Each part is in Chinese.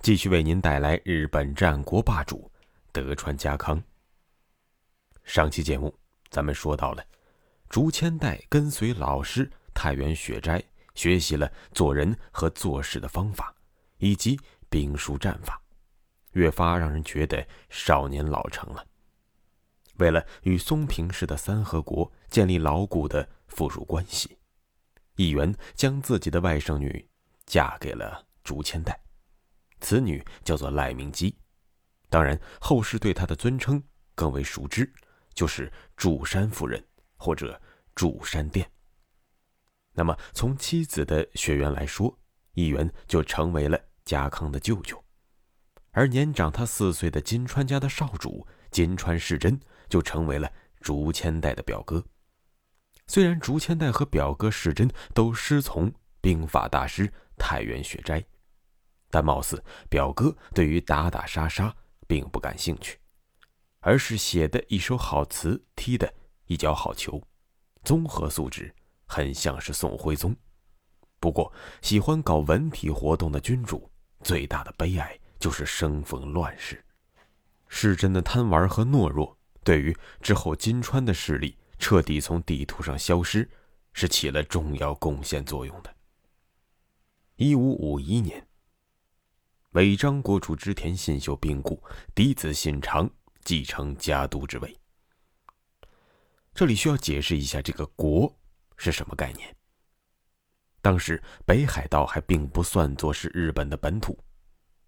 继续为您带来日本战国霸主德川家康。上期节目咱们说到了，竹千代跟随老师太原雪斋学习了做人和做事的方法，以及兵书战法，越发让人觉得少年老成了。为了与松平氏的三河国建立牢固的附属关系，议员将自己的外甥女嫁给了竹千代。此女叫做赖明姬，当然后世对她的尊称更为熟知，就是祝山夫人或者祝山殿。那么从妻子的血缘来说，义元就成为了家康的舅舅，而年长他四岁的金川家的少主金川世真就成为了竹千代的表哥。虽然竹千代和表哥世真都师从兵法大师太原雪斋。但貌似表哥对于打打杀杀并不感兴趣，而是写的一手好词，踢的一脚好球，综合素质很像是宋徽宗。不过，喜欢搞文体活动的君主最大的悲哀就是生逢乱世。世真的贪玩和懦弱，对于之后金川的势力彻底从地图上消失，是起了重要贡献作用的。一五五一年。尾张国主织田信秀病故，嫡子信长继承家督之位。这里需要解释一下，这个“国”是什么概念？当时北海道还并不算作是日本的本土，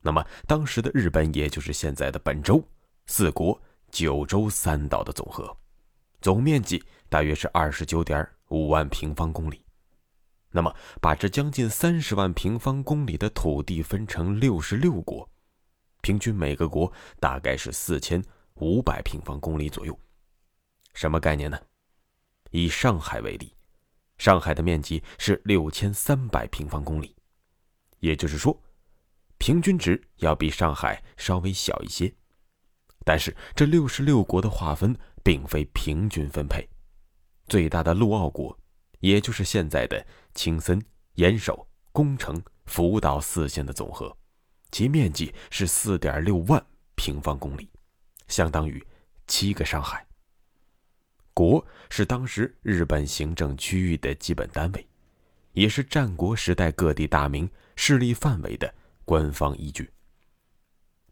那么当时的日本也就是现在的本州、四国、九州三岛的总和，总面积大约是二十九点五万平方公里。那么，把这将近三十万平方公里的土地分成六十六国，平均每个国大概是四千五百平方公里左右。什么概念呢？以上海为例，上海的面积是六千三百平方公里，也就是说，平均值要比上海稍微小一些。但是，这六十六国的划分并非平均分配，最大的陆奥国。也就是现在的青森、岩手、宫城、福岛四县的总和，其面积是四点六万平方公里，相当于七个上海。国是当时日本行政区域的基本单位，也是战国时代各地大名势力范围的官方依据。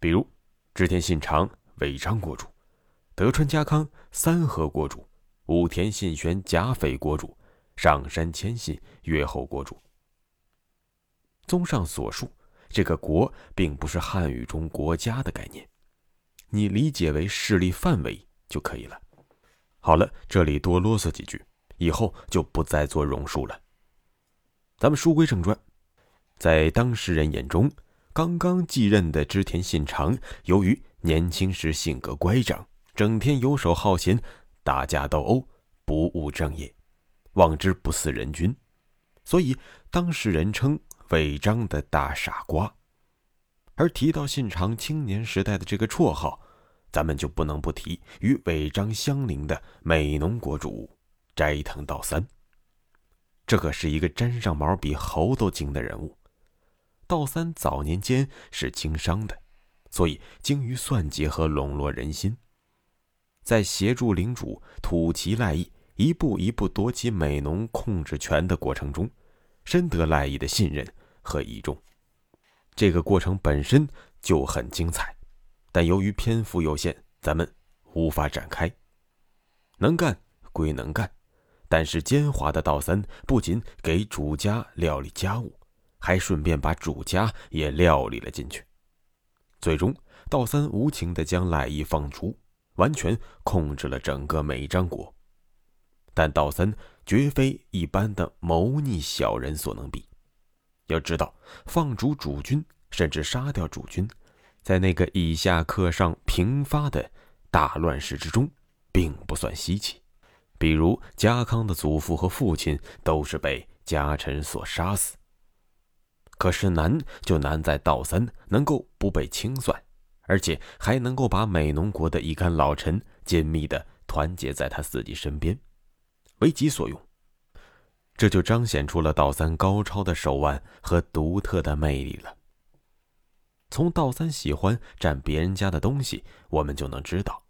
比如，织田信长尾张国主，德川家康三河国主，武田信玄甲斐国主。上山谦信越后国主。综上所述，这个“国”并不是汉语中“国家”的概念，你理解为势力范围就可以了。好了，这里多啰嗦几句，以后就不再做榕树了。咱们书归正传，在当事人眼中，刚刚继任的织田信长，由于年轻时性格乖张，整天游手好闲，打架斗殴，不务正业。望之不似人君，所以当时人称违章的大傻瓜。而提到信长青年时代的这个绰号，咱们就不能不提与违章相邻的美浓国主斋藤道三。这可是一个沾上毛比猴都精的人物。道三早年间是经商的，所以精于算计和笼络人心，在协助领主土岐赖义。一步一步夺取美农控制权的过程中，深得赖义的信任和倚重。这个过程本身就很精彩，但由于篇幅有限，咱们无法展开。能干归能干，但是奸猾的道三不仅给主家料理家务，还顺便把主家也料理了进去。最终，道三无情地将赖义放逐，完全控制了整个美张国。但道三绝非一般的谋逆小人所能比。要知道，放逐主君甚至杀掉主君，在那个以下克上频发的大乱世之中，并不算稀奇。比如家康的祖父和父亲都是被家臣所杀死。可是难就难在道三能够不被清算，而且还能够把美浓国的一干老臣紧密的团结在他自己身边，为己所用。这就彰显出了道三高超的手腕和独特的魅力了。从道三喜欢占别人家的东西，我们就能知道，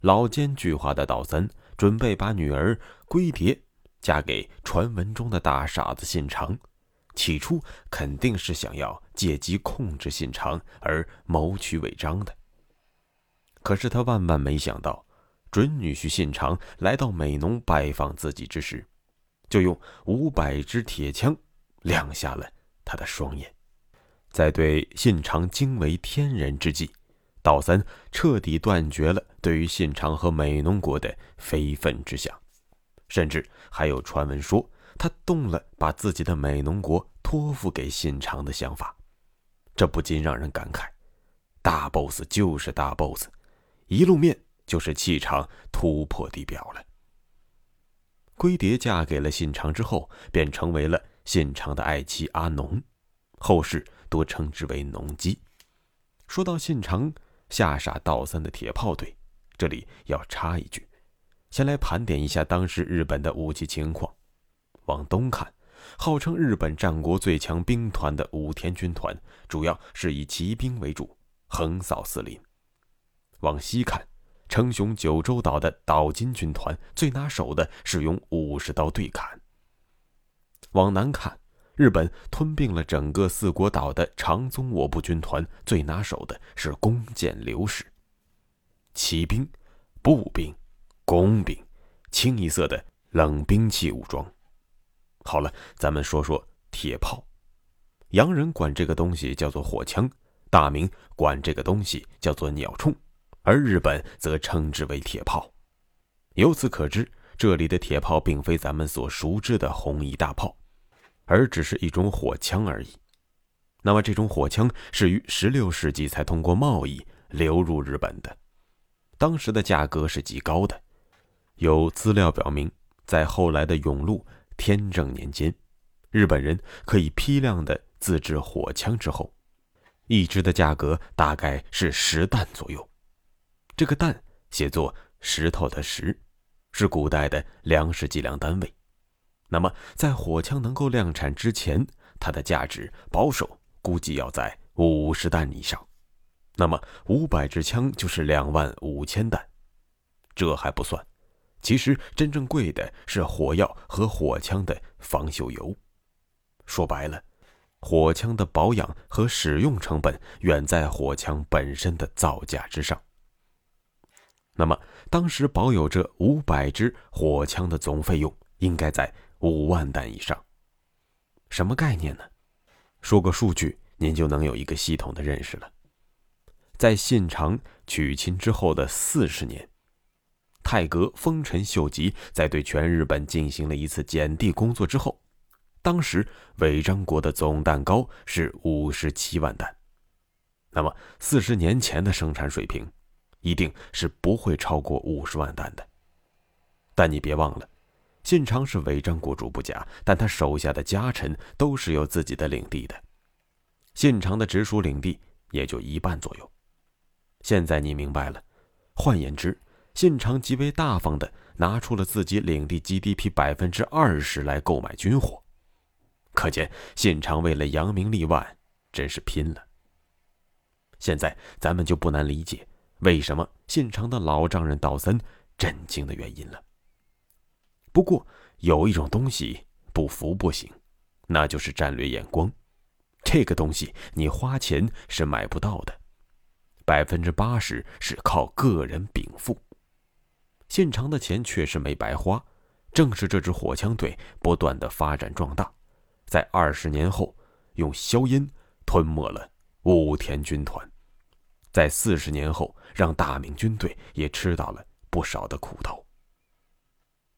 老奸巨猾的道三准备把女儿龟蝶嫁给传闻中的大傻子信长，起初肯定是想要借机控制信长而谋取违章的。可是他万万没想到，准女婿信长来到美浓拜访自己之时，就用五百支铁枪亮瞎了他的双眼。在对信长惊为天人之际，道三彻底断绝了对于信长和美浓国的非分之想，甚至还有传闻说他动了把自己的美浓国托付给信长的想法。这不禁让人感慨：大 boss 就是大 boss，一露面就是气场突破地表了。龟蝶嫁给了信长之后，便成为了信长的爱妻阿农，后世。多称之为农机。说到信长吓傻道三的铁炮队，这里要插一句，先来盘点一下当时日本的武器情况。往东看，号称日本战国最强兵团的武田军团，主要是以骑兵为主，横扫四邻。往西看，称雄九州岛的岛津军团，最拿手的是用武士刀对砍。往南看，日本吞并了整个四国岛的长宗我部军团，最拿手的是弓箭流矢。骑兵、步兵、工兵，清一色的冷兵器武装。好了，咱们说说铁炮。洋人管这个东西叫做火枪，大明管这个东西叫做鸟铳，而日本则称之为铁炮。由此可知，这里的铁炮并非咱们所熟知的红衣大炮。而只是一种火枪而已。那么，这种火枪是于十六世纪才通过贸易流入日本的，当时的价格是极高的。有资料表明，在后来的永禄、天正年间，日本人可以批量的自制火枪之后，一支的价格大概是十担左右。这个担写作石头的石，是古代的粮食计量单位。那么，在火枪能够量产之前，它的价值保守估计要在五十弹以上。那么，五百支枪就是两万五千弹。这还不算，其实真正贵的是火药和火枪的防锈油。说白了，火枪的保养和使用成本远在火枪本身的造价之上。那么，当时保有这五百支火枪的总费用应该在。五万弹以上，什么概念呢？说个数据，您就能有一个系统的认识了。在信长娶亲之后的四十年，泰阁丰臣秀吉在对全日本进行了一次减地工作之后，当时尾张国的总弹高是五十七万弹。那么四十年前的生产水平，一定是不会超过五十万弹的。但你别忘了。信长是违章国主不假，但他手下的家臣都是有自己的领地的，信长的直属领地也就一半左右。现在你明白了，换言之，信长极为大方的拿出了自己领地 GDP 百分之二十来购买军火，可见信长为了扬名立万，真是拼了。现在咱们就不难理解为什么现场的老丈人道森震惊的原因了。不过有一种东西不服不行，那就是战略眼光。这个东西你花钱是买不到的，百分之八十是靠个人禀赋。现场的钱确实没白花，正是这支火枪队不断的发展壮大，在二十年后用硝烟吞没了武田军团，在四十年后让大明军队也吃到了不少的苦头。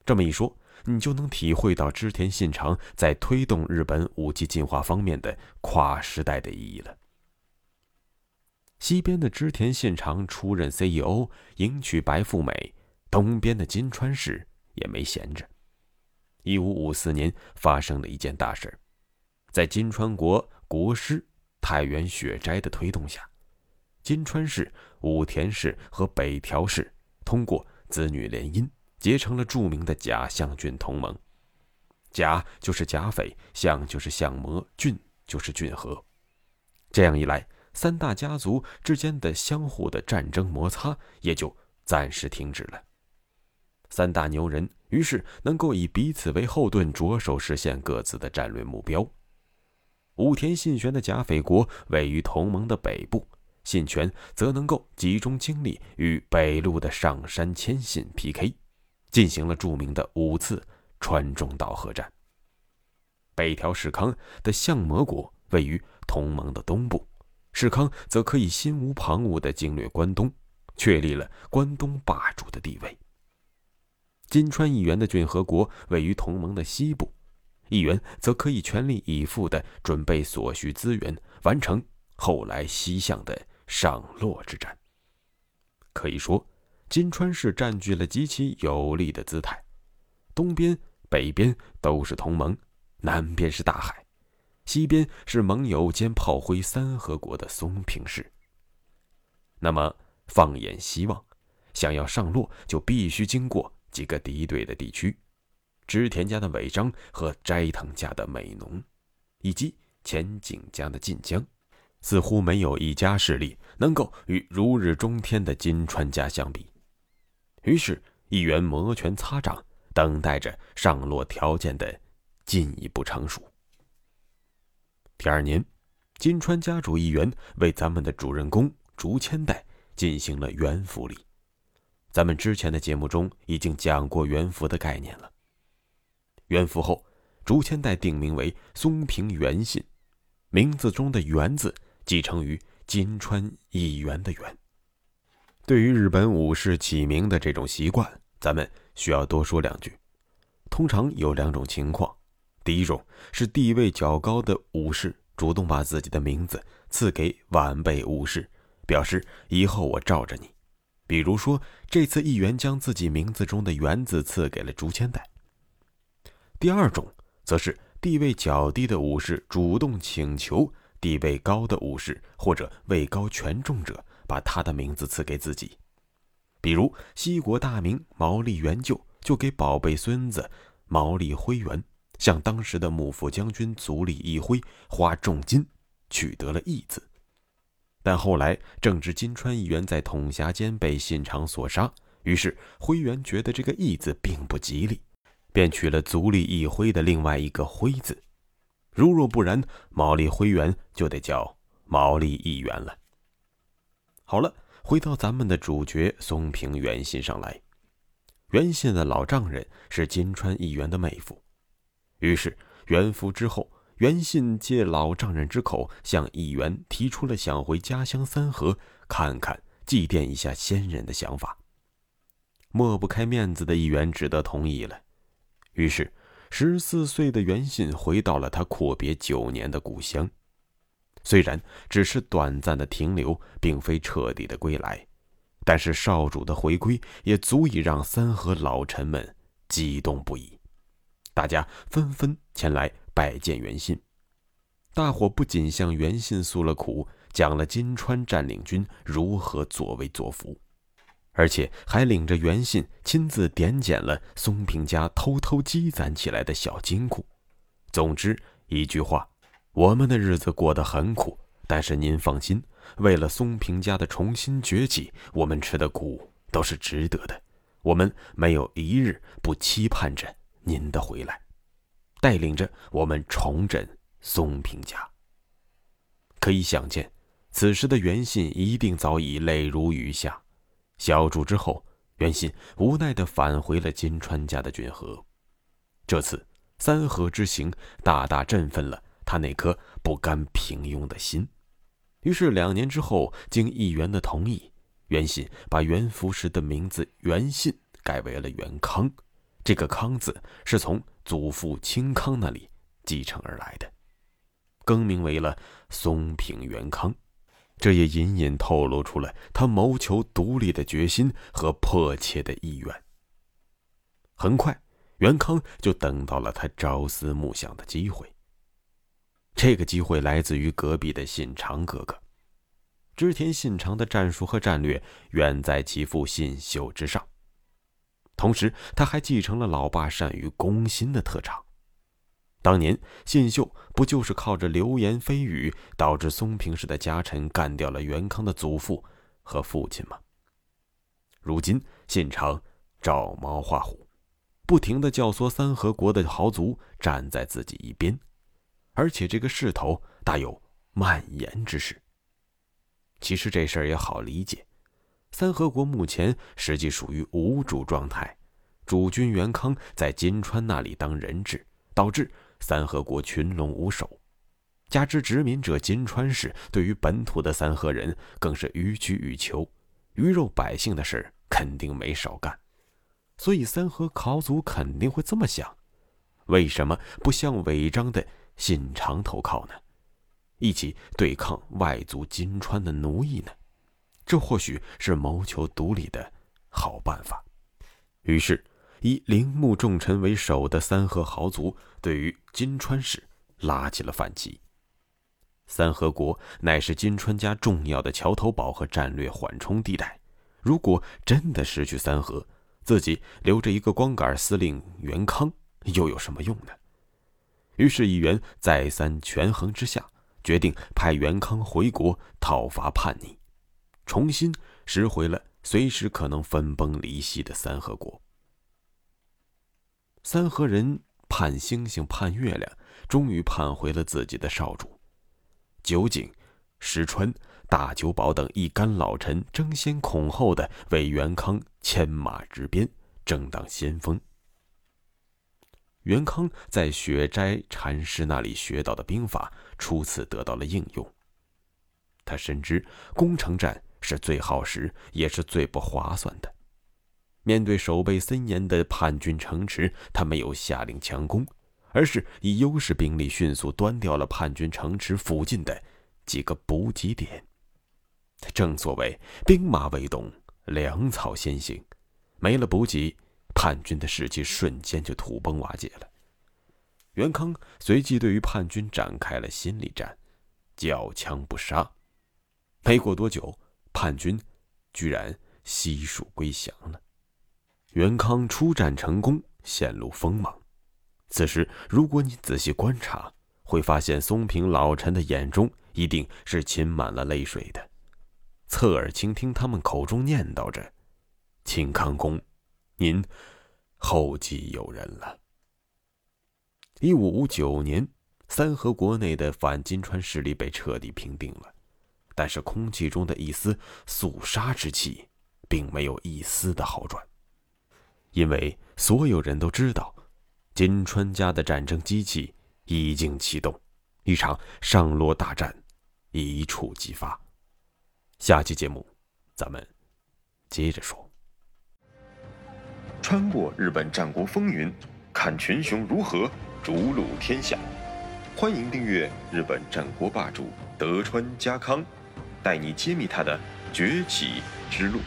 这么一说，你就能体会到织田信长在推动日本武器进化方面的跨时代的意义了。西边的织田信长出任 CEO，迎娶白富美；东边的金川氏也没闲着。一五五四年发生了一件大事在金川国国师太原雪斋的推动下，金川氏、武田氏和北条氏通过子女联姻，结成了著名的甲相郡同盟。甲就是甲斐，相就是相模，郡就是郡和。这样一来，三大家族之间的相互的战争摩擦也就暂时停止了。三大牛人于是能够以彼此为后盾，着手实现各自的战略目标。武田信玄的甲斐国位于同盟的北部，信玄则能够集中精力与北路的上山谦信 PK，进行了著名的五次川中岛合战。北条氏康的相模国位于同盟的东部。世康则可以心无旁骛地经略关东，确立了关东霸主的地位。金川议员的郡和国位于同盟的西部，议员则可以全力以赴地准备所需资源，完成后来西向的上洛之战。可以说，金川市占据了极其有利的姿态，东边、北边都是同盟，南边是大海。西边是盟友兼炮灰三河国的松平氏。那么，放眼西望，想要上洛，就必须经过几个敌对的地区：织田家的尾张和斋藤家的美浓，以及前景家的近江。似乎没有一家势力能够与如日中天的金川家相比。于是，议员摩拳擦掌，等待着上洛条件的进一步成熟。第二年，金川家主议员为咱们的主人公竹千代进行了元服礼。咱们之前的节目中已经讲过元服的概念了。元服后，竹千代定名为松平元信，名字中的“元”字继承于金川议员的“元”。对于日本武士起名的这种习惯，咱们需要多说两句。通常有两种情况。第一种是地位较高的武士主动把自己的名字赐给晚辈武士，表示以后我罩着你。比如说，这次议员将自己名字中的“元”字赐给了竹千代。第二种则是地位较低的武士主动请求地位高的武士或者位高权重者把他的名字赐给自己。比如西国大名毛利元就就给宝贝孙子毛利辉元。向当时的幕府将军足利义辉花重金取得了义字，但后来正值金川议员在统辖间被信长所杀，于是辉元觉得这个义字并不吉利，便取了足利义辉的另外一个辉字。如若不然，毛利辉元就得叫毛利义元了。好了，回到咱们的主角松平元信上来，元信的老丈人是金川议员的妹夫。于是，元服之后，元信借老丈人之口，向议员提出了想回家乡三河看看、祭奠一下先人的想法。抹不开面子的议员只得同意了。于是，十四岁的袁信回到了他阔别九年的故乡。虽然只是短暂的停留，并非彻底的归来，但是少主的回归也足以让三河老臣们激动不已。大家纷纷前来拜见袁信，大伙不仅向袁信诉了苦，讲了金川占领军如何作威作福，而且还领着元信亲自点检了松平家偷偷积攒起来的小金库。总之一句话，我们的日子过得很苦，但是您放心，为了松平家的重新崛起，我们吃的苦都是值得的。我们没有一日不期盼着。您的回来，带领着我们重振松平家。可以想见，此时的元信一定早已泪如雨下。小住之后，元信无奈地返回了金川家的郡河。这次三河之行，大大振奋了他那颗不甘平庸的心。于是两年之后，经议员的同意，元信把元服时的名字元信改为了元康。这个“康”字是从祖父清康那里继承而来的，更名为了松平元康。这也隐隐透露出了他谋求独立的决心和迫切的意愿。很快，袁康就等到了他朝思暮想的机会。这个机会来自于隔壁的信长哥哥。织田信长的战术和战略远在其父信秀之上，同时他还继承了老爸善于攻心的特长。当年信秀不就是靠着流言蜚语，导致松平氏的家臣干掉了元康的祖父和父亲吗？如今信长照猫画虎，不停的教唆三河国的豪族站在自己一边，而且这个势头大有蔓延之势。其实这事儿也好理解，三河国目前实际属于无主状态，主君元康在金川那里当人质，导致三河国群龙无首，加之殖民者金川氏对于本土的三河人更是予取予求，鱼肉百姓的事肯定没少干，所以三河考祖肯定会这么想：为什么不向违章的信长投靠呢？一起对抗外族金川的奴役呢？这或许是谋求独立的好办法。于是，以铃木重臣为首的三河豪族对于金川氏拉起了反击。三河国乃是金川家重要的桥头堡和战略缓冲地带，如果真的失去三河，自己留着一个光杆司令元康又有什么用呢？于是议员再三权衡之下。决定派元康回国讨伐叛逆，重新拾回了随时可能分崩离析的三河国。三河人盼星星盼月亮，终于盼回了自己的少主。酒井、石川、大久保等一干老臣争先恐后的为元康牵马执鞭，正当先锋。元康在雪斋禅师那里学到的兵法初次得到了应用。他深知攻城战是最耗时也是最不划算的。面对守备森严的叛军城池，他没有下令强攻，而是以优势兵力迅速端掉了叛军城池附近的几个补给点。正所谓兵马未动，粮草先行，没了补给。叛军的士气瞬间就土崩瓦解了。袁康随即对于叛军展开了心理战，缴枪不杀。没过多久，叛军居然悉数归降了。袁康出战成功，显露锋芒。此时，如果你仔细观察，会发现松平老臣的眼中一定是噙满了泪水的，侧耳倾听他们口中念叨着：“秦康公。”您后继有人了。一五五九年，三河国内的反金川势力被彻底平定了，但是空气中的一丝肃杀之气，并没有一丝的好转，因为所有人都知道，金川家的战争机器已经启动，一场上洛大战一触即发。下期节目，咱们接着说。穿过日本战国风云，看群雄如何逐鹿天下。欢迎订阅日本战国霸主德川家康，带你揭秘他的崛起之路。